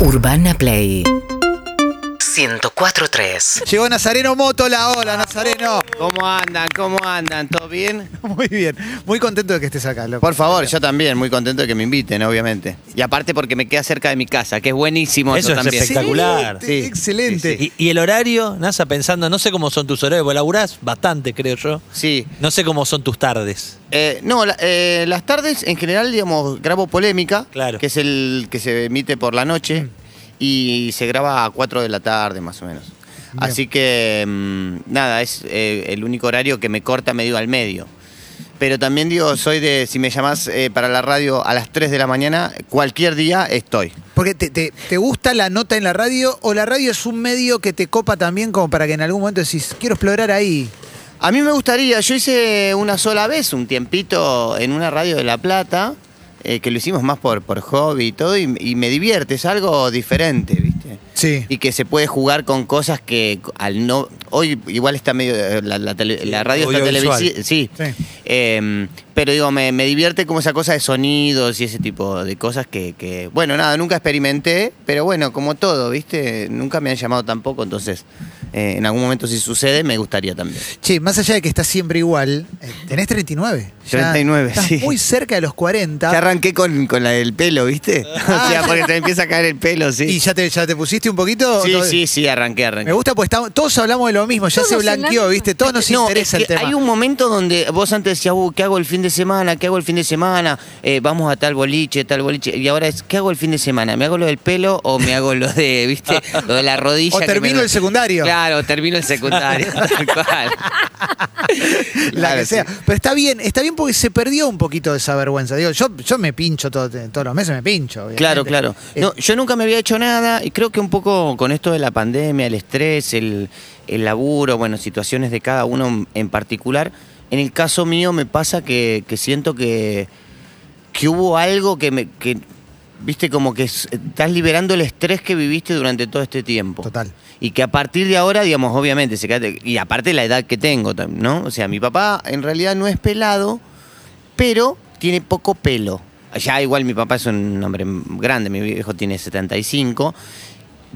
Urbana Play 104.3 Llegó Nazareno Moto, la ola, Nazareno. ¿Cómo andan? ¿Cómo andan? ¿Todo bien? Muy bien, muy contento de que estés acá, loco. Por favor, yo también, muy contento de que me inviten, obviamente. Y aparte porque me queda cerca de mi casa, que es buenísimo eso, Eso es también. espectacular. Excelente, Sí, excelente. sí, Y, y el horario, NASA, pensando, no sé cómo son tus horarios, vos laburás bastante, creo yo. Sí. No sé cómo son tus tardes. Eh, no, la- eh, las tardes en general, digamos, grabo polémica, Claro. que es el que se emite por la noche y se graba a 4 de la tarde más o menos. Así que, mm, nada, es eh, el único horario que me corta medio al medio. Pero también digo, soy de, si me llamás eh, para la radio a las 3 de la mañana, cualquier día estoy. Porque te, te- te gusta la nota en la radio o la radio es un medio que te copa también como para que en algún momento decís, quiero explorar ahí. A mí me gustaría, yo hice una sola vez un tiempito en una radio de La Plata, eh, que lo hicimos más por, por hobby y todo, y, y me divierte, es algo diferente, ¿viste? Sí. Y que se puede jugar con cosas que al no. Hoy igual está medio. La, la tele- la radio está televisiva. Sí. Sí. Eh, pero digo, me, me divierte como esa cosa de sonidos y ese tipo de cosas que, que, Bueno, nada, nunca experimenté, pero bueno, como todo, ¿viste? Nunca me han llamado tampoco, entonces. eh, en algún momento, si sucede, me gustaría también. Che, más allá de que estás siempre igual, eh, tenés 39. Ya 39, estás sí. muy cerca de los 40. Ya arranqué con, con la del pelo, ¿viste? o sea, porque te empieza a caer el pelo, sí. ¿Y ya te, ya te pusiste un poquito? Sí, sí, sí, arranqué, arranqué. Me gusta, pues estamos- todos hablamos de lo mismo, ya se Todos blanqueó. ¿viste? Todos nos No, interesa es el tema. Hay un momento donde vos antes decías, uh, ¿qué hago el fin de semana? ¿Qué hago el fin de semana? Eh, vamos a tal boliche, tal boliche. Y ahora es, ¿qué hago el fin de semana? ¿Me hago lo del pelo o me hago lo de, viste, lo de la rodilla? O termino me- el secundario. Claro, termino el secundario, tal cual. la Claro, que sea. sí. Pero está bien, está bien porque se perdió un poquito de esa vergüenza. Digo, yo, yo me pincho todo- todos los meses, me pincho. obviamente. Claro, claro. Eh, No, yo nunca me había hecho nada y creo que un poco con esto de la pandemia, el estrés, el, el laburo, bueno, situaciones de cada uno en particular, en el caso mío me pasa que, que siento que, que hubo algo que me... Que, Viste, como que es- estás liberando el estrés que viviste durante todo este tiempo. Total. Y que a partir de ahora, digamos, obviamente, se queda- y aparte la edad que tengo, ¿no? O sea, mi papá en realidad no es pelado, pero tiene poco pelo. Ya igual mi papá es un hombre grande, mi viejo tiene 75.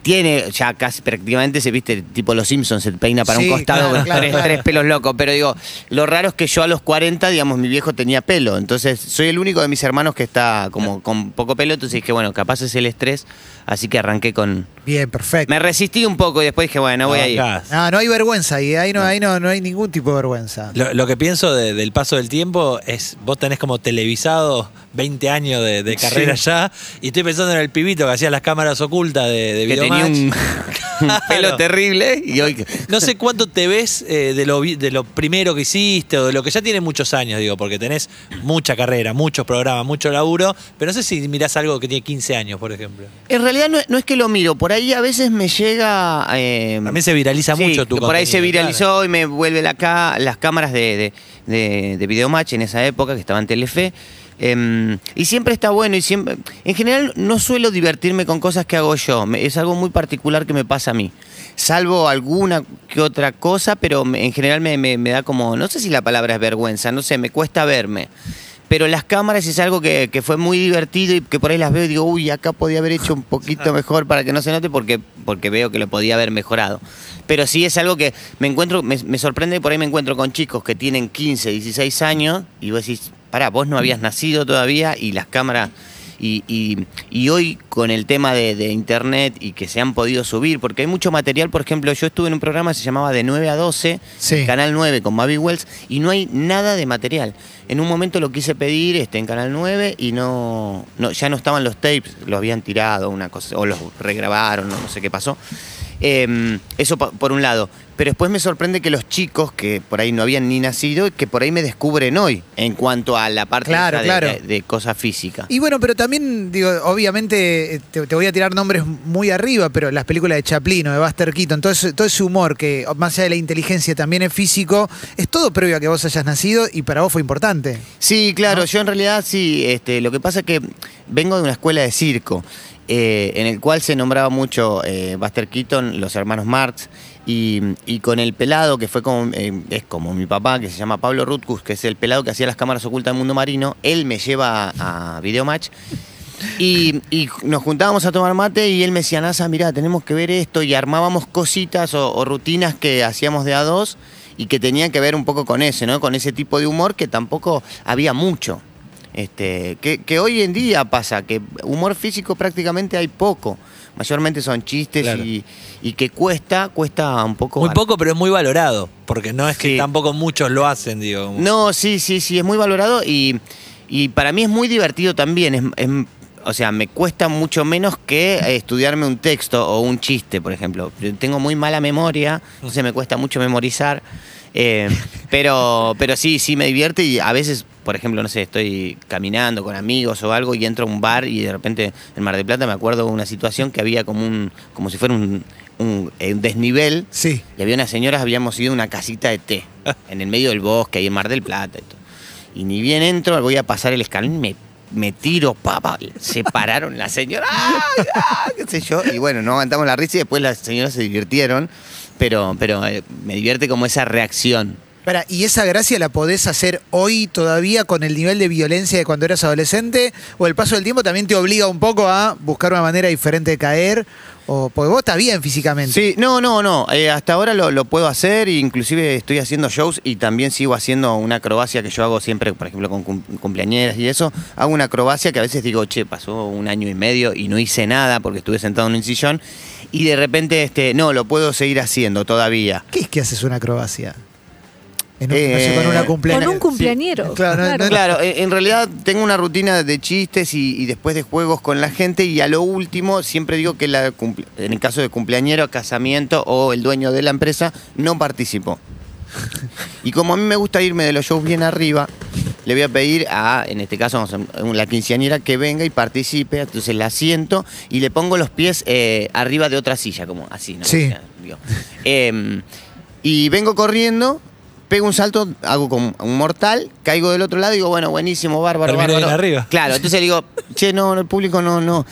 Tiene ya casi prácticamente se viste tipo los Simpsons, se peina para Sí, un costado claro, con claro, tres, claro. tres pelos locos. Pero digo, lo raro es que yo a los 40, digamos, mi viejo tenía pelo. Entonces, soy el único de mis hermanos que está como con poco pelo. Entonces dije, bueno, capaz es el estrés. Así que arranqué con. Bien, perfecto. Me resistí un poco y después dije, bueno, voy a ir. No, no hay vergüenza ahí, ahí no, ahí no, no hay ningún tipo de vergüenza. Lo, lo que pienso de- del paso del tiempo es, vos tenés como televisado 20 años de, de carrera ya, y estoy pensando en el pibito que hacía las cámaras ocultas de, de tenía un, pelo terrible y hoy. No sé cuánto te ves eh, de, lo, de lo primero que hiciste o de lo que ya tiene muchos años, digo, porque tenés mucha carrera, muchos programas, mucho laburo, pero no sé si mirás algo que tiene 15 años, por ejemplo. En realidad no, es- no es que lo miro, por ahí a veces me llega. eh, También se viraliza sí, mucho tu Por ahí se viralizó y me vuelve la ca- las cámaras de, de, de, de Videomatch en esa época, que estaba en Telefe. Em, y siempre está bueno y siempre. En general no suelo divertirme con cosas que hago yo. es algo muy particular que me pasa a mí. Salvo alguna que otra cosa, pero en general me, me- me da como. No sé si la palabra es vergüenza, no sé, me cuesta verme. Pero las cámaras es algo que, que fue muy divertido y que por ahí las veo y digo, uy, acá podía haber hecho un poquito mejor para que no se note porque, porque veo que lo podía haber mejorado. Pero sí es algo que me encuentro, me, me sorprende, por ahí me encuentro con chicos que tienen 15, 16 años y vos decís, pará, vos no habías nacido todavía y las cámaras... Y, y- y hoy con el tema de, de internet y que se han podido subir, porque hay mucho material, por ejemplo, yo estuve en un programa que se llamaba De 9 a 12, Sí. Canal 9 con Mavi Wells, y no hay nada de material. En un momento lo quise pedir este, en Canal 9 y no, no ya no estaban los tapes, los habían tirado, una cosa, o los regrabaron, no, no sé qué pasó. Eh, eso por un lado. Pero después me sorprende que los chicos que por ahí no habían ni nacido, que por ahí me descubren hoy en cuanto a la parte Claro, de, claro. de- de cosa física. Y bueno, pero también, digo, obviamente, eh, te, te voy a tirar nombres muy arriba, pero las películas de Chaplin o de Buster Keaton, todo ese, todo ese humor que, más allá de la inteligencia, también es físico, es todo previo a que vos hayas nacido y para vos fue importante. Sí, claro, yo en realidad sí, este, lo que pasa es que vengo de una escuela de circo, eh, en el cual se nombraba mucho eh, Buster Keaton, los hermanos Marx, y, con el pelado, que fue como, eh, es como mi papá, que se llama Pablo Rutkus, que es el pelado que hacía las cámaras ocultas del mundo marino, él me lleva a, a Videomatch. Y, nos juntábamos a tomar mate y él me decía, Nasa, mirá, tenemos que ver esto. Y armábamos cositas o, o rutinas que hacíamos de a dos y que tenían que ver un poco con ese, ¿no? Con ese tipo de humor que tampoco había mucho. Este, que, que hoy en día pasa, que humor físico prácticamente hay poco. Mayormente son chistes Claro. y, y que cuesta, cuesta un poco. Muy poco, pero es muy valorado. Porque no es que Sí. tampoco muchos lo hacen, digo. No, sí, sí, sí, es muy valorado y, y para mí es muy divertido también. Es, es- o sea, me cuesta mucho menos que estudiarme un texto o un chiste, por ejemplo. Yo tengo muy mala memoria, entonces me cuesta mucho memorizar. eh, pero, pero sí, sí me divierte y a veces, por ejemplo, no sé, estoy caminando con amigos o algo y entro a un bar y de repente en Mar del Plata me acuerdo una situación que había como un, como si fuera un, un- eh, un desnivel Sí. y había unas señoras, habíamos ido a una casita de té en el medio del bosque, ahí en Mar del Plata y todo. Y ni bien entro, voy a pasar el escalón y me, me tiro, papá. Se pararon las señoras, ¡ay, ah! qué sé yo. Y bueno, no aguantamos la risa y después las señoras se divirtieron. Pero, pero eh, me divierte como esa reacción. Para, ¿y esa gracia la podés hacer hoy todavía con el nivel de violencia de cuando eras adolescente? ¿O el paso del tiempo también te obliga un poco a buscar una manera diferente de caer? O, porque vos estás bien físicamente. Sí, no, no, no. eh, hasta ahora lo, lo puedo hacer, inclusive estoy haciendo shows y también sigo haciendo una acrobacia que yo hago siempre, por ejemplo, con cum- cumpleañeras y eso. Hago una acrobacia que a veces digo, che, pasó un año y medio y no hice nada porque estuve sentado en un sillón. Y de repente, este, no, lo puedo seguir haciendo todavía. ¿Qué es que haces una acrobacia? En un- no Eh, sé, con una cumpleaños. Con un cumpleañero. Claro, no- no- Claro, eh, en realidad tengo una rutina de chistes y, y después de juegos con la gente y a lo último siempre digo que la cumple- en el caso de cumpleañero, casamiento o el dueño de la empresa no participó. Y como a mí me gusta irme de los shows bien arriba, le voy a pedir a, en este caso, vamos a- la quinceañera que venga y participe, entonces la siento y le pongo los pies eh, arriba de otra silla, como así, ¿no? Sí. O sea, digo, em, y vengo corriendo, pego un salto, hago como un mortal, caigo del otro lado y digo, bueno, buenísimo, bárbaro, Terminé bárbaro. bien arriba. Claro, entonces le digo, che, no, el público no, no.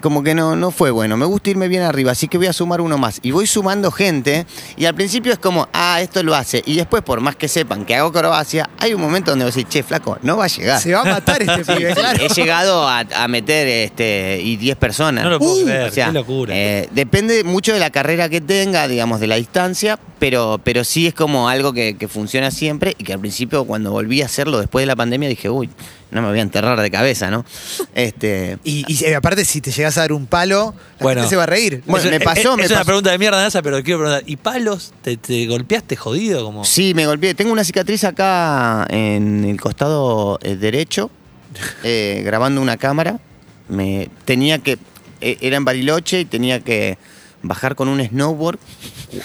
Como que no, no fue bueno, me gusta irme bien arriba, así que voy a sumar uno más. Y voy sumando gente, y al principio es como, ah, esto lo hace. Y después, por más que sepan que hago acrobacia, hay un momento donde vos decís, che, flaco, no va a llegar. Se va a matar este pibe, claro. He llegado a, a meter este y 10 personas. No lo puedo Uh, creer, O sea, qué locura. eh, depende mucho de la carrera que tenga, digamos, de la distancia, pero, pero sí es como algo que, que funciona siempre y que al principio cuando volví a hacerlo después de la pandemia dije, uy, no me voy a enterrar de cabeza, ¿no? Este, Y, y, aparte, si te llegas a dar un palo, la Bueno. gente se va a reír. Bueno, me pasó, es, me es una pregunta de mierda, NASA, pero quiero preguntar. ¿Y palos? ¿Te, te golpeaste jodido? Como... sí, me golpeé. Tengo una cicatriz acá en el costado eh, derecho, eh, grabando una cámara. Me tenía que, eh, era en Bariloche y tenía que bajar con un snowboard,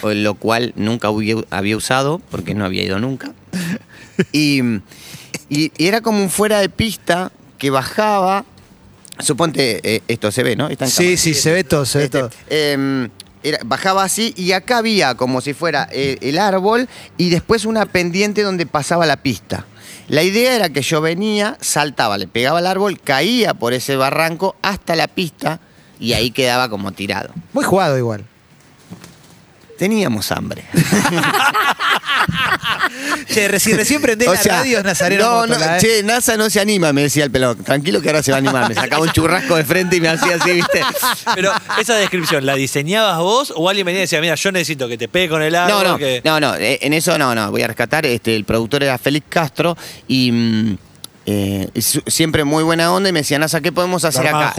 lo cual nunca había usado porque no había ido nunca. Y, y- y era como un fuera de pista que bajaba. Suponte, eh, esto se ve, ¿no? Está en Sí, sí, se ve todo, se ve Este, todo. em, era- bajaba así y acá había como si fuera eh, el árbol y después una pendiente donde pasaba la pista. La idea era que yo venía, saltaba, le pegaba al árbol, caía por ese barranco hasta la pista y ahí quedaba como tirado. Muy jugado igual. Teníamos hambre. Che, reci- recién prendés O la sea, radio Nazareno no, no, ¿eh? che, NASA no se anima, me decía el pelón. Tranquilo que ahora se va a animar. Me sacaba un churrasco de frente y me hacía así, ¿viste? Pero esa descripción, ¿la diseñabas vos o alguien venía y decía, mira, yo necesito que te pegue con el árbol? No, no, que... no, no, eh, en eso no, no, voy a rescatar, este, el productor era Félix Castro y mm, eh, siempre muy buena onda y me decía, Nasa, ¿qué podemos hacer acá?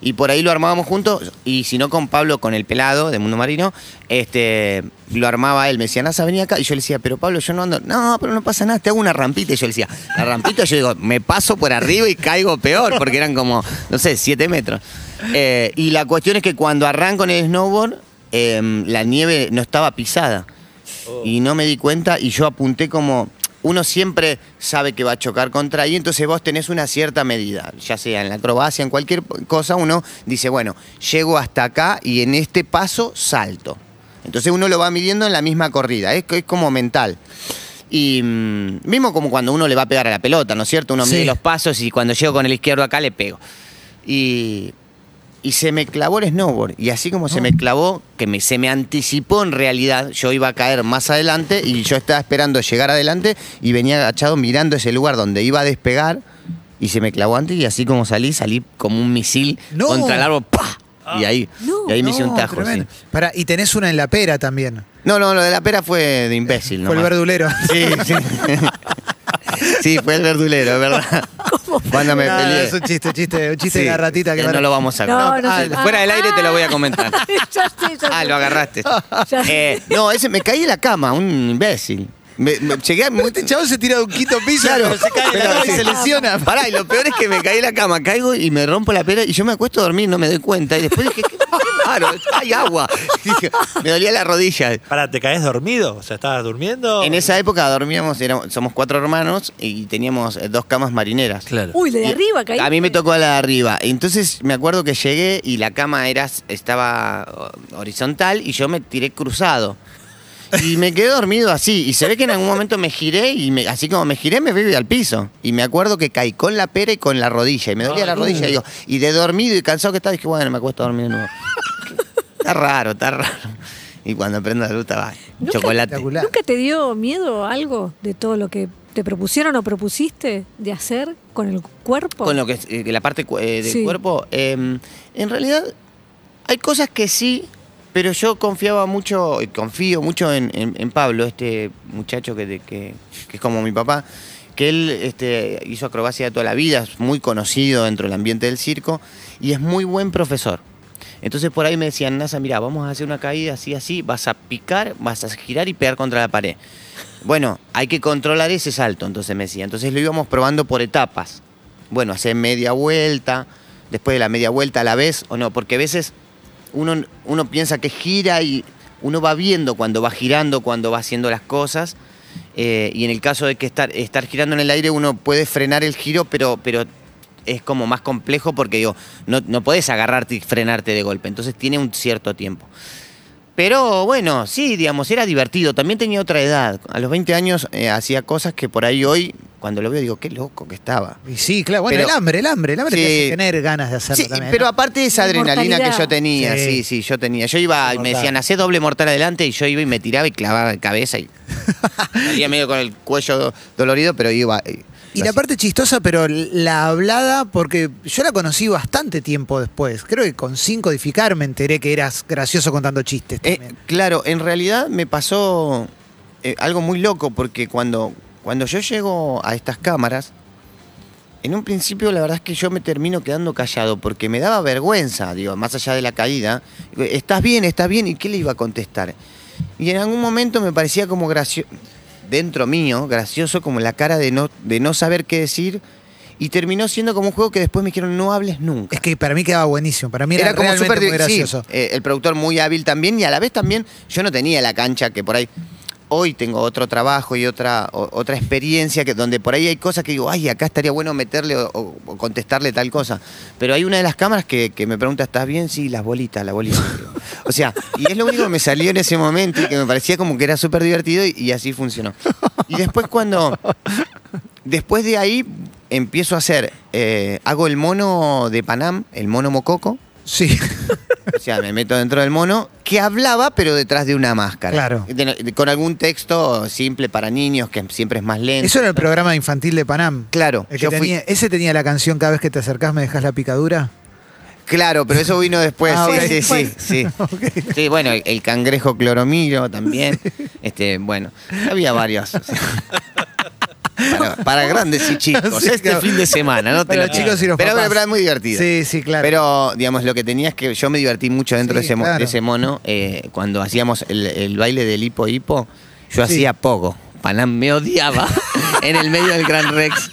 Y, por ahí lo armábamos juntos y si no con Pablo, con el pelado de Mundo Marino, este, lo armaba él, me decía, Nasa, vení acá. Y yo le decía, pero Pablo, yo no ando, no, pero no pasa nada, te hago una rampita. Y yo le decía, la rampita yo digo, me paso por arriba y caigo peor porque eran como, no sé, siete metros. Eh, y la cuestión es que cuando arranco en el snowboard, em, la nieve no estaba pisada. Y no me di cuenta y yo apunté como uno siempre sabe que va a chocar contra ahí, entonces vos tenés una cierta medida, ya sea en la acrobacia, en cualquier cosa, uno dice, bueno, llego hasta acá y en este paso salto. Entonces uno lo va midiendo en la misma corrida, es, es como mental. Y mm, mismo como cuando uno le va a pegar a la pelota, ¿no es cierto? Uno Sí. mide los pasos y cuando llego con el izquierdo acá le pego. Y, y se me clavó el snowboard. Y así como se me clavó, que me, se me anticipó en realidad, yo iba a caer más adelante y yo estaba esperando llegar adelante y venía agachado mirando ese lugar donde iba a despegar y se me clavó antes y así como salí, salí como un misil No. contra el árbol. ¡pah! Y ahí, No. y ahí me hice un tajo. sí. Y tenés una en la pera también. No, no, lo de la pera fue de imbécil. Fue el verdulero. Sí, sí. sí, fue el verdulero, es verdad. Cuando me peleé. es un chiste, un chiste, un chiste Sí, de la ratita que eh, me- no lo vamos a No, no Ah. Fuera del aire te lo voy a comentar. ya sé, ya Ah, sé. lo agarraste. Ya. Eh, no, ese me caí en la cama, un imbécil. Me, me- llegué a- muy, Este chavo se tira de un quinto piso Claro, pero se cae la pero cama y se lesiona. Pará, y lo peor es que me caí en la cama, caigo y me rompo la pera y yo me acuesto a dormir, no me doy cuenta. Y después dije, qué, raro, hay agua. Dije, me dolía la rodilla. Pará, ¿te caes dormido? O sea, ¿estabas durmiendo? En esa época dormíamos, éramos- somos cuatro hermanos y teníamos eh, dos camas marineras. Claro. Uy, de Y arriba caí. A mí me tocó la de arriba. Entonces me acuerdo que llegué y la cama era, estaba horizontal y yo me tiré cruzado. Y me quedé dormido así. Y se ve que en algún momento me giré y me- así como me giré me fui al piso. Y me acuerdo que caí con la pera y con la rodilla. Y me dolía la rodilla. Y, digo, y de dormido y cansado que estaba, dije, bueno, me acuesto a dormir de nuevo. Está raro, está raro. Y cuando prendo la luz estaba chocolate. ¿Nunca te dio miedo algo de todo lo que te propusieron o propusiste de hacer con el cuerpo? Con lo que es eh, la parte eh, del Sí. cuerpo. eh, en realidad, hay cosas que sí, pero yo confiaba mucho, confío mucho en, Pablo, este muchacho que es como mi papá, que él este, hizo acrobacia toda la vida, es muy conocido dentro del ambiente del circo y es muy buen profesor. Entonces por ahí me decían, Nasa, mira, vamos a hacer una caída así, así, vas a picar, vas a girar y pegar contra la pared. Bueno, hay que controlar ese salto, entonces me decía. Entonces lo íbamos probando por etapas. Bueno, hacer media vuelta, después de la media vuelta a la vez o no, porque a veces uno, uno piensa que gira y uno va viendo cuando va girando, cuando va haciendo las cosas. eh, y en el caso de que estar, estar girando en el aire, uno puede frenar el giro, pero, pero es como más complejo porque digo, no, no podés agarrarte y frenarte de golpe. Entonces tiene un cierto tiempo. Pero bueno, sí, digamos, era divertido. También tenía otra edad. A los 20 años eh, hacía cosas que por ahí hoy, cuando lo veo, digo, qué loco que estaba. Y sí, claro. Bueno, Pero- el hambre, el hambre. El hambre te Sí. hace tener ganas de hacerlo Sí, también. pero ¿no? aparte de esa adrenalina que yo tenía, Sí. sí, sí, yo tenía. Yo iba, y me decían, hacé doble mortal adelante, y yo iba y me tiraba y clavaba de cabeza y salía medio con el cuello do- dolorido, pero iba. eh, Y la parte chistosa, pero la hablada, porque yo la conocí bastante tiempo después. Creo que con sin codificar me enteré que eras gracioso contando chistes Eh, claro, en realidad me pasó eh, algo muy loco porque cuando, cuando yo llego a estas cámaras, en un principio la verdad es que yo me termino quedando callado porque me daba vergüenza, digo, más allá de la caída. ¿Estás bien? ¿Estás bien? ¿Y qué le iba a contestar? Y en algún momento me parecía como gracioso, dentro mío, gracioso como la cara de no, de no saber qué decir. Y terminó siendo como un juego que después me dijeron, no hables nunca. Es que para mí quedaba buenísimo. Para mí era, Era como súper sí, gracioso. eh, el productor muy hábil también y a la vez también yo no tenía la cancha que por ahí hoy tengo otro trabajo y otra otra experiencia que donde por ahí hay cosas que digo ay acá estaría bueno meterle o, contestarle tal cosa pero hay una de las cámaras que, que me pregunta estás bien sí las bolitas las bolitas. O sea y es lo único que me salió en ese momento y que me parecía como que era súper divertido y, y así funcionó. Y después cuando después de ahí empiezo a hacer eh, hago el mono de Panam el mono mococo. Sí. O sea, me meto dentro del mono que hablaba, pero detrás de una máscara. Claro. De- de- con algún texto simple para niños, que siempre es más lento. Eso era el programa infantil de Panam. Claro, El que yo fui- tenía- ese tenía la canción Cada vez que te acercás me dejas la picadura. Claro, pero eso vino después. Ah, sí, ok. sí, sí, sí. Sí, bueno, el, el cangrejo cloromiro también. Este, bueno, había varios. Para, para grandes y chicos. Este fin de semana, ¿no? Te lo- los chicos y los pero, papás. pero muy divertido. Sí, sí, claro. Pero, digamos, lo que tenía es que yo me divertí mucho dentro Sí, de, ese, claro. de ese mono. eh, cuando hacíamos el, el baile del hipo hipo, yo Sí. hacía pogo. Panam me odiaba en el medio del Gran Rex.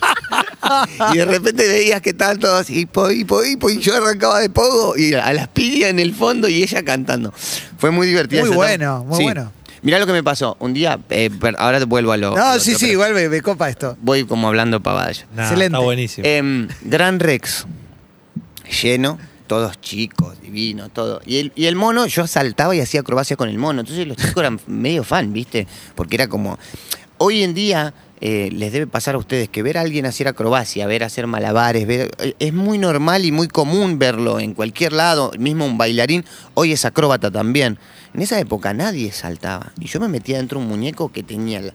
Y de repente veías que estaban todos hipo, hipo, hipo, y yo arrancaba de pogo y a las pidias en el fondo y ella cantando. Fue muy divertido. Muy bueno, muy Sí. bueno. Mirá lo que me pasó. Un día, eh, per- ahora vuelvo a lo. no, lo sí, otro, sí, pero igual me, me copa esto. Voy como hablando pavadas. Nah, Excelente. Está buenísimo. Em, Gran Rex, lleno, todos chicos, divinos, todo. Y el, y el mono, yo saltaba y hacía acrobacia con el mono. Entonces los chicos eran medio fan, ¿viste? Porque era como. Hoy en día eh, les debe pasar a ustedes que ver a alguien hacer acrobacia, ver hacer malabares, ver, eh, es muy normal y muy común verlo en cualquier lado, mismo un bailarín, hoy es acróbata también. En esa época nadie saltaba. Y yo me metía dentro de un muñeco que tenía la,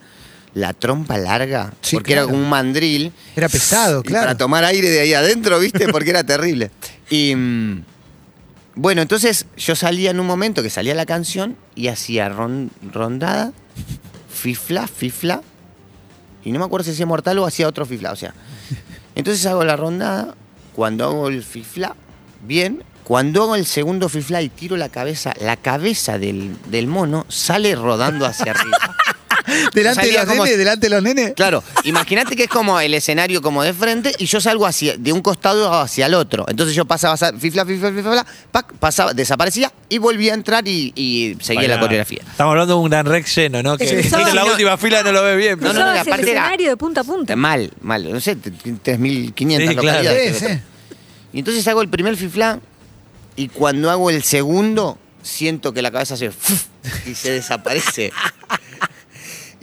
la trompa larga, Sí, porque claro. era como un mandril. Era pesado, claro. Para tomar aire de ahí adentro, ¿viste? Porque era terrible. Y mm, bueno, entonces yo salía en un momento que salía la canción y hacía ron- rondada, fifla, fifla. Y no me acuerdo si hacía mortal o hacía otro fifla. O sea, entonces hago la rondada. Cuando hago el fifla, bien. Cuando hago el segundo fifla y tiro la cabeza, la cabeza del, del mono sale rodando hacia arriba. Delante de los como- nenes, delante de los nenes. Claro, imagínate que es como el escenario como de frente y yo salgo hacia, de un costado hacia el otro. Entonces yo pasaba, sa- fifla, fifla, fifla, fifla, pac, pasaba, desaparecía y volvía a entrar y, y seguía la coreografía. Estamos hablando de un gran Rex lleno, ¿no? Que Sí. mira la No. última fila no lo ve bien. No, no, no, el era- escenario de punta a punta. Mal, mal, no sé, t- 3.500 Sí, claro. localidades. Sí, sí. Y entonces hago el primer fifla y cuando hago el segundo siento que la cabeza hace ¡fuf! y se desaparece.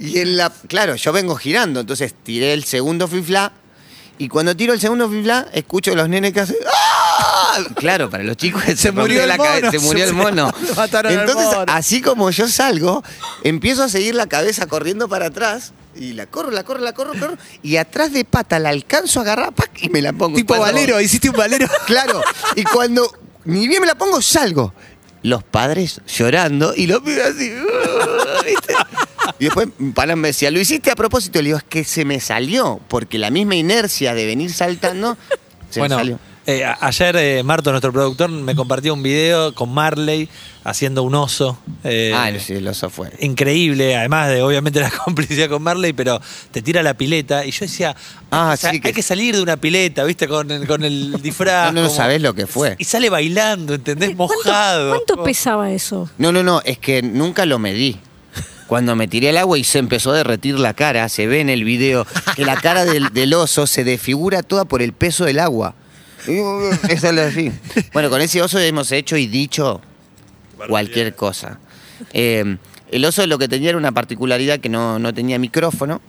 Y en la, claro, yo vengo girando, entonces tiré el segundo fifla y cuando tiro el segundo fifla escucho a los nenes que hacen ¡Ah! Claro, para los chicos se, Se murió el la cabe- mono, se murió el mono. Entonces, mono. así como yo salgo, empiezo a seguir la cabeza corriendo para atrás y la corro, la corro, la corro, corro y atrás de pata la alcanzo a agarrar ¡pac! y me la pongo. Tipo valero, hiciste un valero. Claro, y cuando ni bien me la pongo, salgo. Los padres llorando y los pibes así. "Uh", ¿viste? Y después Panam me decía, ¿lo hiciste a propósito? Le digo, es que se me salió, porque la misma inercia de venir saltando se bueno, me salió. Eh, ayer eh, Marto, nuestro productor, me compartió un video con Marley haciendo un oso. eh, ah, sí, el oso fue. Increíble, además de obviamente la complicidad con Marley, pero te tira la pileta. Y yo decía, Ah, o sea, sí, hay que- que salir de una pileta, ¿viste? Con el, con el disfraz. No, no como- sabés lo que fue. Y sale bailando, ¿entendés? ¿Cuánto- Mojado. ¿Cuánto pesaba eso? No, no, no, es que nunca lo medí. Cuando me tiré al agua y se empezó a derretir la cara, se ve en el video que la cara del, del oso se desfigura toda por el peso del agua. Eso es así. Bueno, con ese oso hemos hecho y dicho cualquier cosa. Eh, el oso lo que tenía era una particularidad que no, no tenía micrófono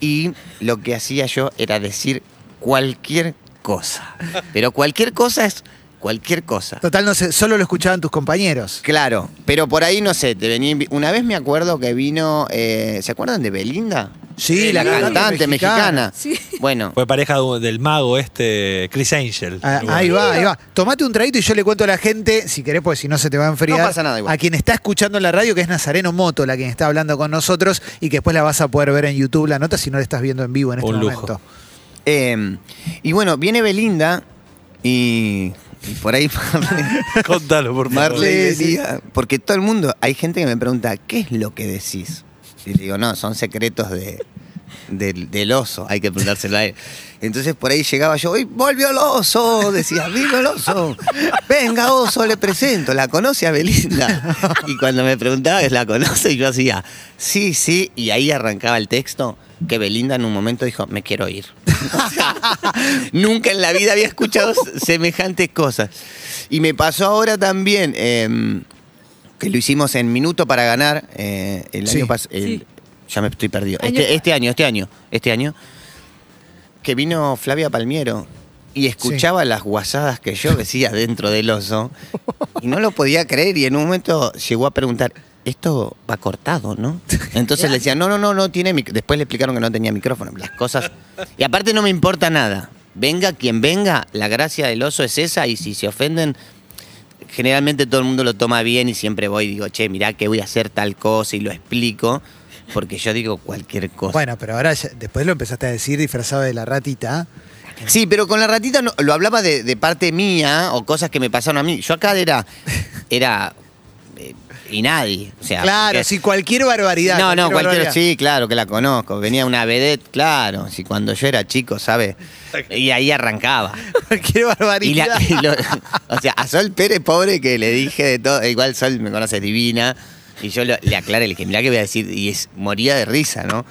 y lo que hacía yo era decir cualquier cosa. Pero cualquier cosa es cualquier cosa. Total, no sé, solo lo escuchaban tus compañeros. Claro, pero por ahí no sé, te venía una vez me acuerdo que vino, eh, ¿se acuerdan de Belinda? Sí, la cantante, cantante mexicana. Sí. Bueno, Fue pareja de- del mago este, Chris Angel. Ah, ahí va, ahí va. Tomate un traguito y yo le cuento a la gente, si querés, porque si no se te va a enfriar. No pasa nada igual. A quien está escuchando en la radio, que es Nazareno Moto, la quien está hablando con nosotros, y que después la vas a poder ver en YouTube la nota si no la estás viendo en vivo en este Un lujo. momento. eh, y bueno, viene Belinda y, y por ahí Marley, Contalo, por favor. Marley Sí, sí. decía, porque todo el mundo, hay gente que me pregunta, ¿qué es lo que decís? Y digo, no, son secretos de, del, oso, hay que preguntárselo a él. Entonces por ahí llegaba yo, ¡y volvió el oso! Decía, ¡viva el oso! Venga, oso, le presento, ¿la conoce a Belinda? Y cuando me preguntaba, ¿la conoce? Y yo hacía, sí, sí, y ahí arrancaba el texto que Belinda en un momento dijo, me quiero ir. Nunca en la vida había escuchado semejantes cosas. Y me pasó ahora también, eh, que lo hicimos en Minuto para Ganar, eh, el Sí. año pasado. Sí. Ya me estoy perdido. Año- Este, este año, este año, este año, que vino Flavia Palmiero y escuchaba las guasadas que yo decía dentro del oso y no lo podía creer y en un momento llegó a preguntar, esto va cortado, ¿no? Entonces le decía, no, no, no, no tiene mic-". Después le explicaron que no tenía micrófono, las cosas. Y aparte no me importa nada. Venga quien venga, la gracia del oso es esa y si se ofenden, generalmente todo el mundo lo toma bien y siempre voy y digo, che, mirá que voy a hacer tal cosa y lo explico, porque yo digo cualquier cosa. Bueno, pero ahora ya- después lo empezaste a decir disfrazado de la ratita. Sí, pero con la ratita no- lo hablaba de, de parte mía o cosas que me pasaron a mí. Yo acá era. era y nadie. O sea, Claro, porque- sí, cualquier barbaridad. No, no, cualquier. barbaridad. Sí, claro que la conozco. Venía una vedette, claro. Si cuando yo era chico, ¿sabe? Y ahí arrancaba. Cualquier Y barbaridad. la- y lo- o sea, a Sol Pérez, pobre, que le dije de todo. Igual Sol me conoce divina. Y yo lo- le aclaré, le dije, mirá que voy a decir. Y es, moría de risa, ¿no?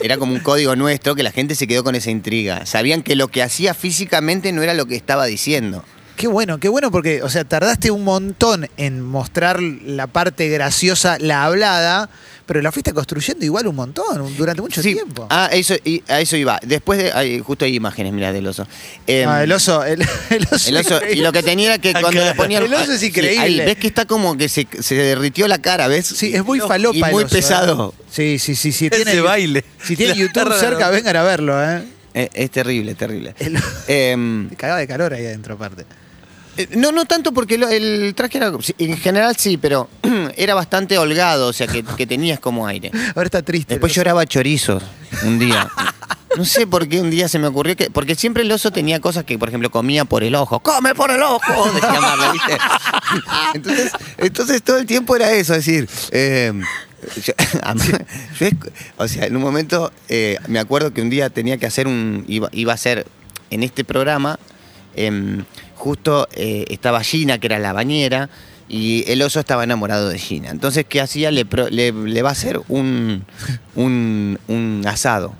Era como un código nuestro que la gente se quedó con esa intriga. Sabían que lo que hacía físicamente no era lo que estaba diciendo. Qué bueno, qué bueno porque, o sea, tardaste un montón en mostrar la parte graciosa, la hablada, pero la fuiste construyendo igual un montón, durante mucho Sí. tiempo. Ah, eso, y, a eso iba. Después de. ay, justo hay imágenes, mira, del oso. Em, Ah, el oso, el, el oso. El oso, y lo que tenía era que cuando le ponían. El oso es Sí, increíble. ahí, ves que está como que se, se derritió la cara, ¿ves? Sí, es muy falopa. Y el muy oso, ¿eh? pesado. Sí, sí, sí. sí. Ese Tiene, baile. Si tiene La YouTube cerca, vengan a verlo, ¿eh? Eh, es terrible, terrible. El- Em, Cagaba de calor ahí adentro, aparte. Eh, no, no tanto porque lo- el traje era. En general sí, pero era bastante holgado, o sea que, que tenías como aire. Ahora está triste. Después lloraba chorizos un día. No sé por qué un día se me ocurrió que. Porque siempre el oso tenía cosas que, por ejemplo, comía por el ojo. ¡Come por el ojo! Decía Marla, ¿viste? Entonces, entonces todo el tiempo era eso, es decir. eh, yo- a mí- yo esc- o sea, en un momento eh, me acuerdo que un día tenía que hacer un. Iba, iba a ser en este programa. em, justo eh, estaba Gina, que era la bañera, y el oso estaba enamorado de Gina. Entonces, ¿qué hacía? Le, le, le va a hacer un, un, un asado.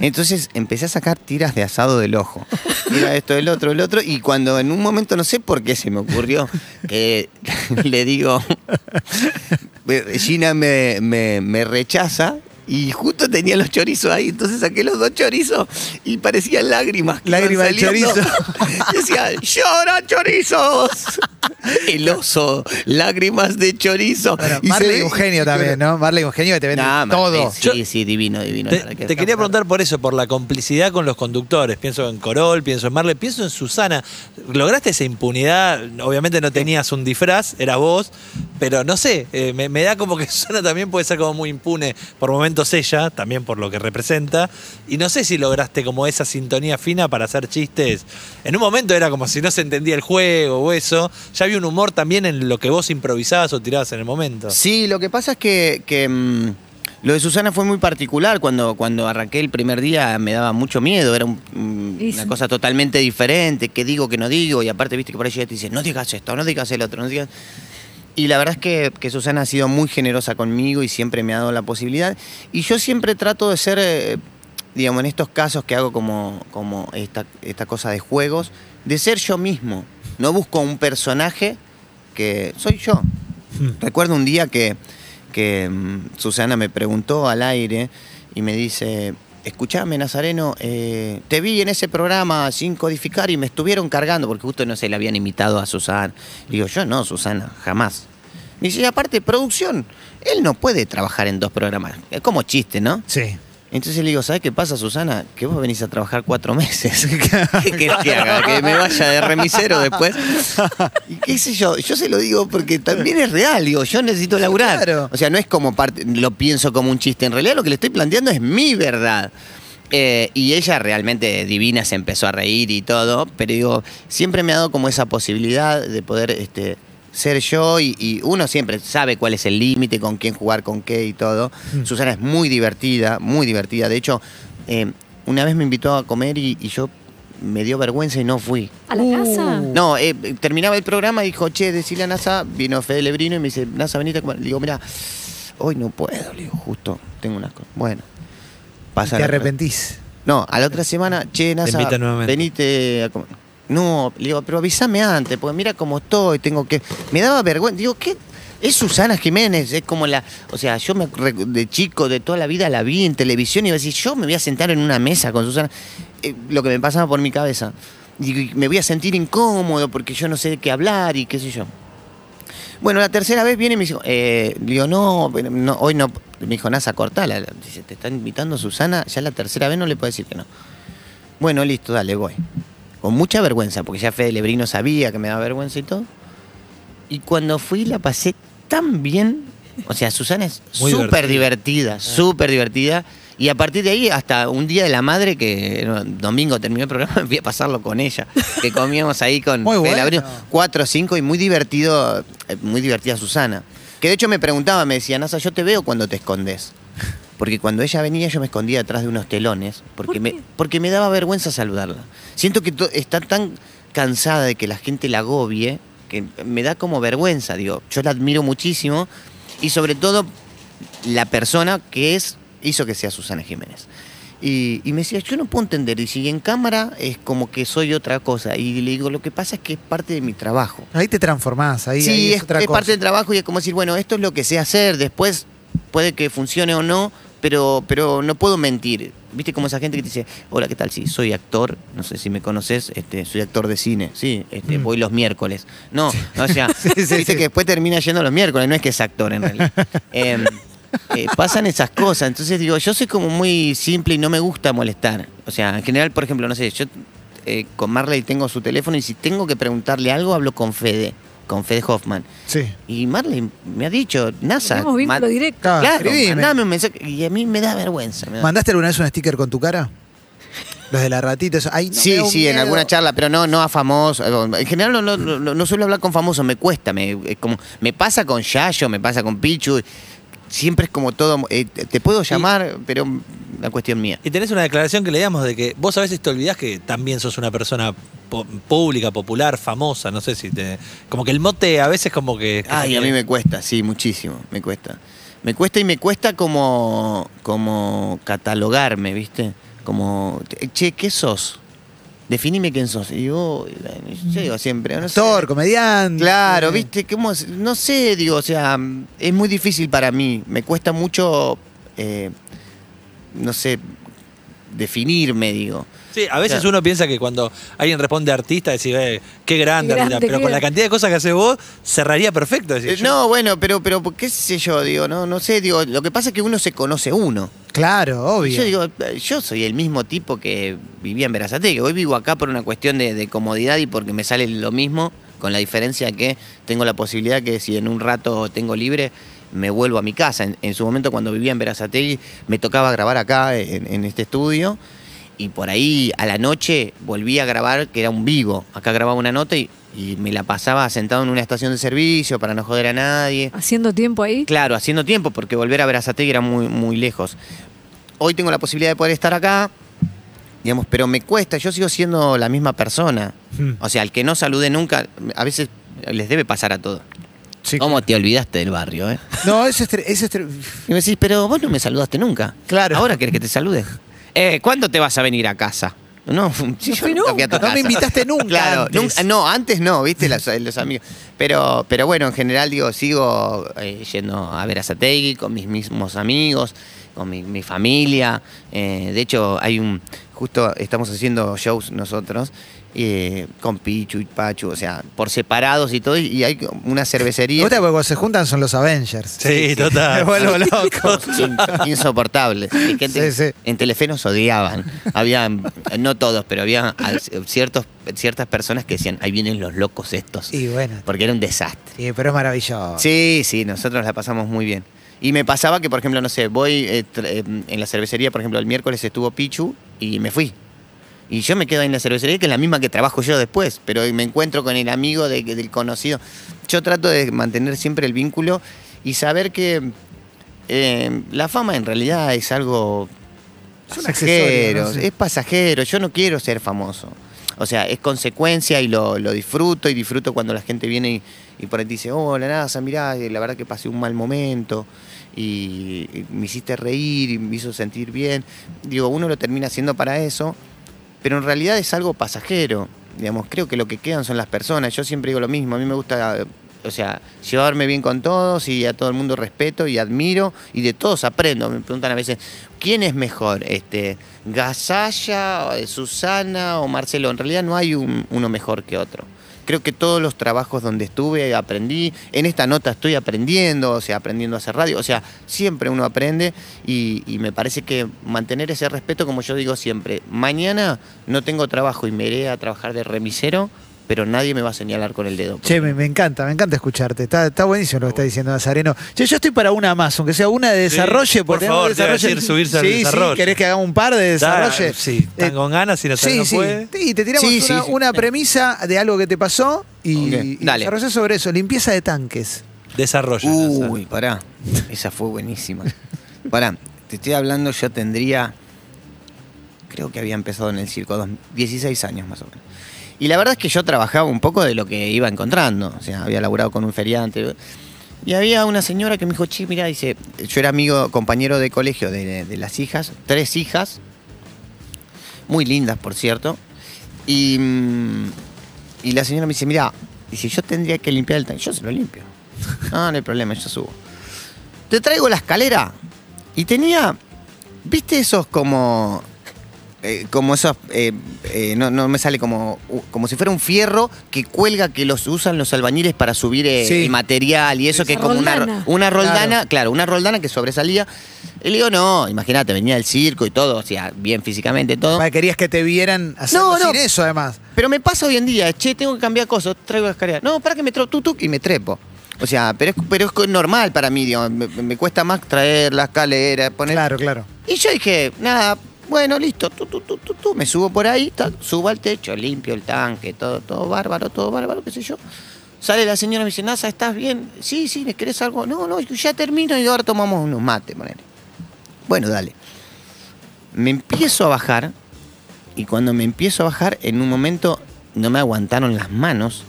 Entonces empecé a sacar tiras de asado del ojo. Mira esto, el otro, el otro. Y cuando en un momento, no sé por qué se me ocurrió, que le digo, Gina me, me rechaza. Y justo tenía los chorizos ahí, entonces saqué los dos chorizos y parecían lágrimas. Lágrimas de chorizo. Y decía, llora chorizos. El oso, lágrimas de chorizo. Bueno, Y se Marley ve- un genio también, ¿no? Marley un genio que te vende Nah, todo. Sí, sí, divino, divino. Que- te quería preguntar por eso, por la complicidad con los conductores. Pienso en Corol, pienso en Marley, pienso en Susana. ¿Lograste esa impunidad? Obviamente no tenías un disfraz, era vos, pero no sé, eh, me, me da como que Susana también puede ser como muy impune. Por momentos ella, también por lo que representa. Y no sé si lograste como esa sintonía fina para hacer chistes. En un momento era como si no se entendía el juego o eso. Ya había un humor también en lo que vos improvisabas o tirabas en el momento. Sí, lo que pasa es que, que, mm, lo de Susana fue muy particular. Cuando, cuando arranqué el primer día me daba mucho miedo. Era un- mm, una cosa totalmente diferente. ¿Qué digo, qué no digo? Y aparte, viste que por ahí ya te dicen, no digas esto, no digas el otro, no digas... Y la verdad es que, que Susana ha sido muy generosa conmigo y siempre me ha dado la posibilidad. Y yo siempre trato de ser, eh, digamos, en estos casos que hago como, como esta, esta cosa de juegos, de ser yo mismo. No busco un personaje que soy yo. Recuerdo un día que, que mm, Susana me preguntó al aire y me dice, escuchame Nazareno, eh, te vi en ese programa sin codificar y me estuvieron cargando, porque justo no se le habían imitado a Susana. Digo, yo no, Susana, jamás. Dice, y aparte, producción, él no puede trabajar en dos programas. Es como chiste, ¿no? Sí. Entonces le digo, ¿sabes qué pasa, Susana? Que vos venís a trabajar cuatro meses. ¿Qué querés que haga? ¿Que me vaya de remisero después? Y qué sé yo, yo se lo digo porque también es real, digo, yo necesito laburar. Claro. O sea, no es como parte, lo pienso como un chiste, en realidad lo que le estoy planteando es mi verdad. Eh, y ella realmente divina se empezó a reír y todo, pero digo, siempre me ha dado como esa posibilidad de poder este, ser yo y, y uno siempre sabe cuál es el límite, con quién jugar, con qué y todo. Susana es muy divertida, muy divertida. De hecho, eh, una vez me invitó a comer y, y yo me dio vergüenza y no fui. ¿A la casa? No, eh, terminaba el programa y dijo, che, decile a NASA, vino Fede Lebrino y me dice, NASA, venite a comer. Le digo, mira, hoy no puedo, le digo, justo, tengo unas cosas. Bueno, pasa Te arrepentís. No, a la otra semana, che, NASA, venite a comer. No, le digo, pero avísame antes, porque mira cómo estoy, tengo que... Me daba vergüenza, digo, ¿qué? Es Susana Jiménez, es como la... O sea, yo me, de chico, de toda la vida la vi en televisión y iba a decir, yo me voy a sentar en una mesa con Susana. Eh, lo que me pasaba por mi cabeza. Y me voy a sentir incómodo porque yo no sé de qué hablar y qué sé yo. Bueno, la tercera vez viene y me dice, eh, digo, no, hoy no. Me dijo, Nasa, cortala. Dice, te está invitando Susana, ya la tercera vez no le puedo decir que no. Bueno, listo, dale, voy. Con mucha vergüenza, porque ya Fede Lebrino sabía que me daba vergüenza y todo. Y cuando fui la pasé tan bien. O sea, Susana es súper divertida, súper divertida. Y a partir de ahí, hasta un día de la madre, que no, domingo terminó el programa, fui a pasarlo con ella. Que comíamos ahí con Muy Fede bueno. Cuatro o cinco y muy divertido, eh, muy divertida Susana. Que de hecho me preguntaba, me decía, Nasa, yo te veo cuando te escondes. Porque cuando ella venía yo me escondía detrás de unos telones, porque, ¿Por me, porque me daba vergüenza saludarla. Siento que to- está tan cansada de que la gente la agobie, que me da como vergüenza, digo, yo la admiro muchísimo y sobre todo la persona que es, hizo que sea Susana Jiménez. Y, y me decía, yo no puedo entender. Y si en cámara es como que soy otra cosa. Y le digo, lo que pasa es que es parte de mi trabajo. Ahí te transformás, ahí, sí, ahí es, es, otra es cosa. parte del trabajo y es como decir, bueno, esto es lo que sé hacer. Después puede que funcione o no, pero, pero no puedo mentir. ¿Viste como esa gente que te dice, hola, ¿qué tal? Sí, soy actor, no sé si me conoces, este, soy actor de cine, sí, este, Mm. voy los miércoles. No, o sea, Sí, sí, viste que después termina yendo los miércoles, no es que es actor en realidad. Em, eh, pasan esas cosas, entonces digo, yo soy como muy simple y no me gusta molestar. O sea, en general, por ejemplo, no sé, yo eh, con Marley tengo su teléfono y si tengo que preguntarle algo, hablo con Fede, con Fede Hoffman. Sí. Y Marley me ha dicho, NASA. Tenemos vínculo directo. Claro, Claro, mandame un mensaje. Y a mí me da vergüenza. me da- ¿Mandaste alguna vez un sticker con tu cara? Los de la ratita, eso. Ay, no, me sí, sí, en alguna charla, pero no, no a famosos. En general no, no, no, no suelo hablar con famosos, me cuesta. Me, es como, me pasa con Yayo, me pasa con Pichu. Siempre es como todo. eh, te puedo llamar, pero la cuestión mía. Y tenés una declaración que leíamos de que vos a veces te olvidás que también sos una persona po- pública, popular, famosa, no sé si te... Como que el mote a veces como que... que Ay, a mí me cuesta, sí, muchísimo, me cuesta. Me cuesta y me cuesta como, como catalogarme, ¿viste? Como, che, ¿qué sos? Definime quién sos. Y yo, yo digo siempre, no sé. Actor, comediante. Claro, ¿viste? ¿Cómo es? no sé, digo, o sea, es muy difícil para mí. Me cuesta mucho, eh, no sé, definirme, digo. Sí, a veces Claro. uno piensa que cuando alguien responde artista, decís, eh, qué grande, Qué grande, artista", pero con la cantidad de cosas que haces vos, cerraría perfecto. decís, Eh, no, bueno, pero, pero, qué sé yo, digo, no, no sé, digo, lo que pasa es que uno se conoce uno. Claro, obvio. Yo digo, eh, yo soy el mismo tipo que vivía en Verazategui. Hoy vivo acá por una cuestión de, de comodidad y porque me sale lo mismo, con la diferencia que tengo la posibilidad que si en un rato tengo libre, me vuelvo a mi casa. En, en su momento, cuando vivía en Verazategui, me tocaba grabar acá en, en este estudio. Y por ahí a la noche volví a grabar, que era un vivo. Acá grababa una nota y, y me la pasaba sentado en una estación de servicio para no joder a nadie. Haciendo tiempo ahí. Claro, haciendo tiempo, porque volver a Verazategui era muy, muy lejos. Hoy tengo la posibilidad de poder estar acá, digamos, pero me cuesta, yo sigo siendo la misma persona. Hmm. O sea, al que no salude nunca, a veces les debe pasar a todos. Sí, ¿Cómo te olvidaste del barrio, eh? No, eso es, eso es Y me decís, pero vos no me saludaste nunca. Claro. Ahora querés que te salude. Eh, ¿Cuándo te vas a venir a casa? No, si yo nunca fui a tu nunca. No me invitaste nunca Claro, antes. nunca- no, antes no, viste, los, los amigos. Pero, pero bueno, en general, digo, sigo eh, yendo a ver a Sategui con mis mismos amigos, con mi, mi familia. Eh, de hecho, hay un. Justo estamos haciendo shows nosotros. Eh, con Pichu y Pachu, o sea, por separados y todo, y hay una cervecería. Porque cuando se juntan son los Avengers. Sí, total. Me vuelvo loco. In- insoportables. Y que te- Sí, sí. En Telefe nos odiaban. Había, no todos, pero había ciertos, ciertas personas que decían, ahí vienen los locos estos. Y bueno, Porque era un desastre. sí, pero es maravilloso. Sí, sí, nosotros la pasamos muy bien. Y me pasaba que, por ejemplo, no sé, voy eh, eh, en la cervecería, por ejemplo, el miércoles estuvo Pichu y me fui. Y yo me quedo ahí en la cervecería, que es la misma que trabajo yo después, pero me encuentro con el amigo de- del conocido. Yo trato de mantener siempre el vínculo y saber que eh, la fama en realidad es algo pasajero, ¿no? Sí. es pasajero, yo no quiero ser famoso. O sea, es consecuencia y lo, lo disfruto y disfruto cuando la gente viene y, y por ahí te dice, hola NASA, mirá, eh, la verdad que pasé un mal momento y, y me hiciste reír y me hizo sentir bien. Digo, uno lo termina haciendo para eso, pero en realidad es algo pasajero. Digamos, creo que lo que quedan son las personas. Yo siempre digo lo mismo, a mí me gusta, o sea, llevarme bien con todos y a todo el mundo respeto y admiro y de todos aprendo. Me preguntan a veces, ¿quién es mejor? Este, Gasalla, eh, Susana o Marcelo. En realidad no hay un- uno mejor que otro. Creo que todos los trabajos donde estuve aprendí, en esta nota estoy aprendiendo, o sea, aprendiendo a hacer radio, o sea, siempre uno aprende y, y me parece que mantener ese respeto, como yo digo siempre, mañana no tengo trabajo y me iré a trabajar de remisero, pero nadie me va a señalar con el dedo. Che, me, me encanta, me encanta escucharte. Está, está buenísimo lo que está diciendo Nazareno. Che, yo estoy para una más, aunque sea una de desarrollo. Sí, por favor, te decir subirse al sí, desarrollo. Sí, ¿querés que haga un par de Da- desarrollo? sí, están con ganas y no, Sí, puede. Sí, te tiramos Sí, una, sí, sí. una premisa de algo que te pasó y, Ok, y dale. desarrollás sobre eso. Limpieza de tanques. Desarrollo. Uy, pará. Esa fue buenísima. Pará, te estoy hablando, yo tendría. Creo que había empezado en el circo, dos- 16 años más o menos. Y la verdad es que yo trabajaba un poco de lo que iba encontrando. O sea, había laburado con un feriante. Y había una señora que me dijo, che, mira, dice, yo era amigo, compañero de colegio de, de las hijas, tres hijas, muy lindas, por cierto. Y, mm, y la señora me dice, mira, dice, yo tendría que limpiar el tanque. Yo se lo limpio. No, no hay problema, yo subo. Te traigo la escalera. Y tenía, ¿viste esos como... eh, como esos, eh, eh, no, no me sale como, como si fuera un fierro que cuelga, que los usan los albañiles para subir eh, Sí. el material y eso que es como una, roldana. una roldana, claro. una roldana que sobresalía. Y le digo, no, imagínate, venía del circo y todo, o sea, bien físicamente todo. Querías que te vieran haciendo No, no. sin eso, además. Pero me pasa hoy en día, che, tengo que cambiar cosas, traigo la escalera. No, para que me tú, tú, y me trepo. O sea, pero es, pero es normal para mí, digo, me, me cuesta más traer la escalera, poner... Claro, claro. Y yo dije, nada, bueno, listo, tú, tú, tú, tú, me subo por ahí, subo al techo, limpio el tanque, todo, todo bárbaro, todo bárbaro, qué sé yo. Sale la señora y me dice, Nasa, ¿estás bien? Sí, sí, ¿le querés algo? No, no, ya termino y ahora tomamos unos mates, ponele. Bueno, dale. Me empiezo a bajar y cuando me empiezo a bajar, en un momento no me aguantaron las manos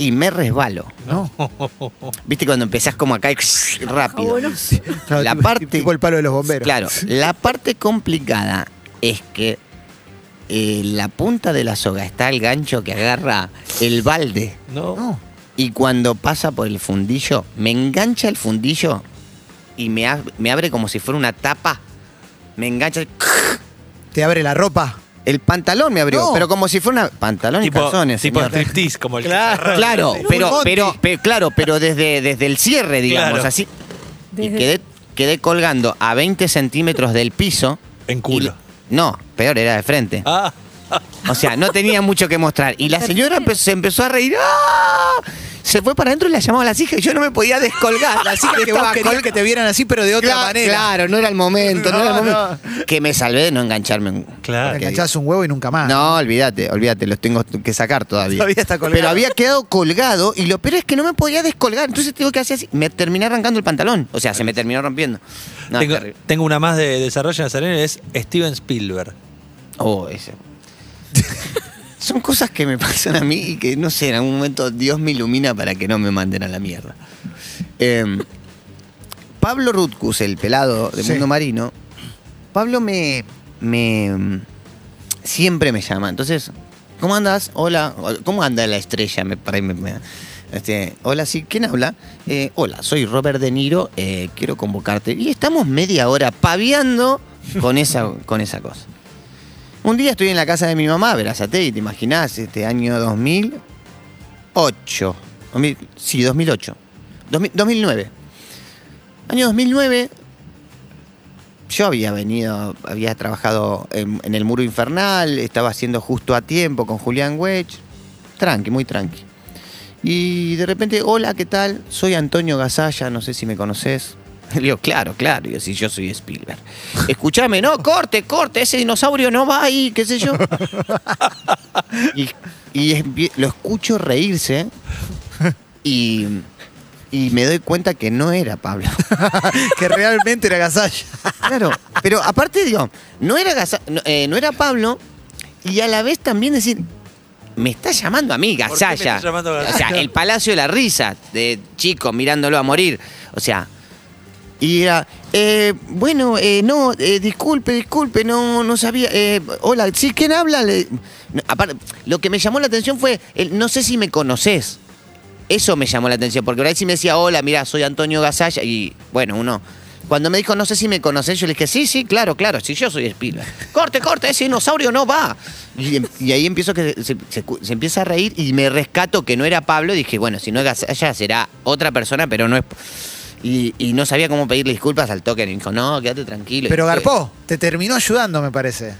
y me resbalo. No. ¿Viste cuando empezás como acá y rápido? La parte- Tipo el palo de los bomberos. Claro, la parte complicada es que eh, la punta de la soga está el gancho que agarra el balde No. No. y cuando pasa por el fundillo, me engancha el fundillo y me, ab- me abre como si fuera una tapa. Me engancha. Te abre la ropa. El pantalón me abrió, No. pero como si fuera una pantalón y Tipo, calzones. tipo señor. striptease, como el Claro. Pero, Monty. pero, pero, claro, pero desde, desde el cierre, digamos, Claro. así. Y Desde- quedé, quedé colgando a 20 centímetros del piso. En culo. Y- no, peor, era de frente. Ah, O sea, no tenía mucho que mostrar. Y la señora empe- se empezó a reír. ¡Ah! Se fue para adentro y la llamaba a las hijas y yo no me podía descolgar. Así que que vos que te vieran así, pero de otra Cla- manera. Claro, no era el momento, no, No, era el momento. Que me salvé de no engancharme. Claro. Enganchabas un huevo y nunca más. No, olvídate, olvídate, los tengo que sacar todavía. Todavía está colgado. Pero había quedado colgado y lo peor es que no me podía descolgar. Entonces tengo que hacer así. Me terminé arrancando el pantalón. O sea, se me terminó rompiendo. No, tengo, una más de desarrollo Nazareno, es Steven Spielberg. Oh, ese. Son cosas que me pasan a mí y que no sé, en algún momento Dios me ilumina para que no me manden a la mierda. Eh, Pablo Rutkus, el pelado de Sí. Mundo Marino, Pablo me, me siempre me llama. Entonces, ¿cómo andas? Hola, ¿cómo anda la estrella? Me, me- me- este, hola, sí, ¿quién habla? Eh, hola, soy Robert De Niro, eh, quiero convocarte. Y estamos media hora paviando con esa, con esa cosa. Un día estoy en la casa de mi mamá, Verazate, te imaginás, este año 2008. 2000 sí, 2008. 2000 2009. Año 2009, yo había venido, había trabajado en, el Muro Infernal, estaba haciendo justo a tiempo con Julián Wedge. Tranqui, muy tranqui. Y de repente, hola, ¿qué tal? Soy Antonio Gasalla, no sé si me conoces. Le digo, claro, claro, y yo, sí, yo soy Spielberg. Escúchame, no, corte, corte, ese dinosaurio no va ahí, qué sé yo. y y lo escucho reírse y, y me doy cuenta que no era Pablo. que realmente era Gasalla. Claro, pero aparte digo, no era, no, eh, no era Pablo y a la vez también decir, me está llamando a mí, ¿Por qué me Gasalla. está llamando O sea, el Palacio de la Risa, de chico mirándolo a morir. O sea, y era, eh, bueno, eh, no, eh, disculpe, disculpe, no, no sabía. eh, hola, ¿sí? ¿Quién habla? Aparte, lo que me llamó la atención fue, el, no sé si me conoces. Eso me llamó la atención, porque por ahí sí me decía, hola, mira, soy Antonio Gasalla, y bueno, uno. Cuando me dijo, no sé si me conoces, yo le dije, sí, sí, claro, claro, sí, yo soy Spielberg. Corte, corte, ese dinosaurio no va. Y, em- y ahí empiezo que se, empieza a reír y me rescato que no era Pablo. Dije, bueno, si no es Gasalla, será otra persona, pero no es. Y, y no sabía cómo pedirle disculpas al toque. Me dijo, no, quédate tranquilo. Pero Y- Garpó, te terminó ayudando, me parece.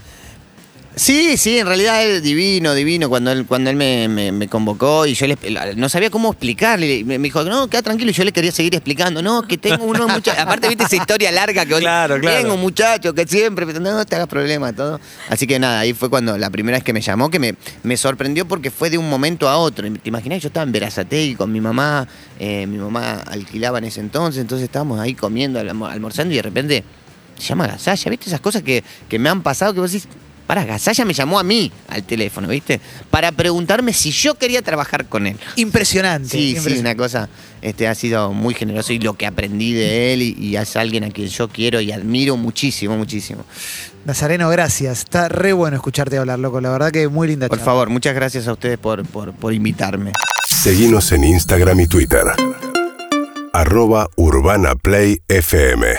Sí, sí, en realidad es divino, divino. Cuando él, cuando él me, me- me convocó y yo le, no sabía cómo explicarle, me, dijo, no, queda tranquilo. Y yo le quería seguir explicando, no, que tengo unos muchachos. Aparte, viste esa historia larga que hoy Claro, tengo un muchacho que siempre, no te hagas problema, todo. Así que nada, ahí fue cuando la primera vez que me llamó, que me, me sorprendió porque fue de un momento a otro. ¿Te imaginas? Yo estaba en Verazategui con mi mamá, eh, mi mamá alquilaba en ese entonces, entonces estábamos ahí comiendo, almo- almorzando y de repente se llama Gasalla, ¿viste? Esas cosas que, que me han pasado que vos decís, para, Gasalla me llamó a mí al teléfono, ¿viste? Para preguntarme si yo quería trabajar con él. Impresionante. Sí, sí, impresionante. una cosa, este, ha sido muy generoso y lo que aprendí de él y, y es alguien a quien yo quiero y admiro muchísimo, muchísimo. Nazareno, gracias. Está re bueno escucharte hablar, loco. La verdad que muy linda Por charla. favor, muchas gracias a ustedes por, por, por invitarme. Seguinos en Instagram y Twitter. Arroba Urbana Play FM.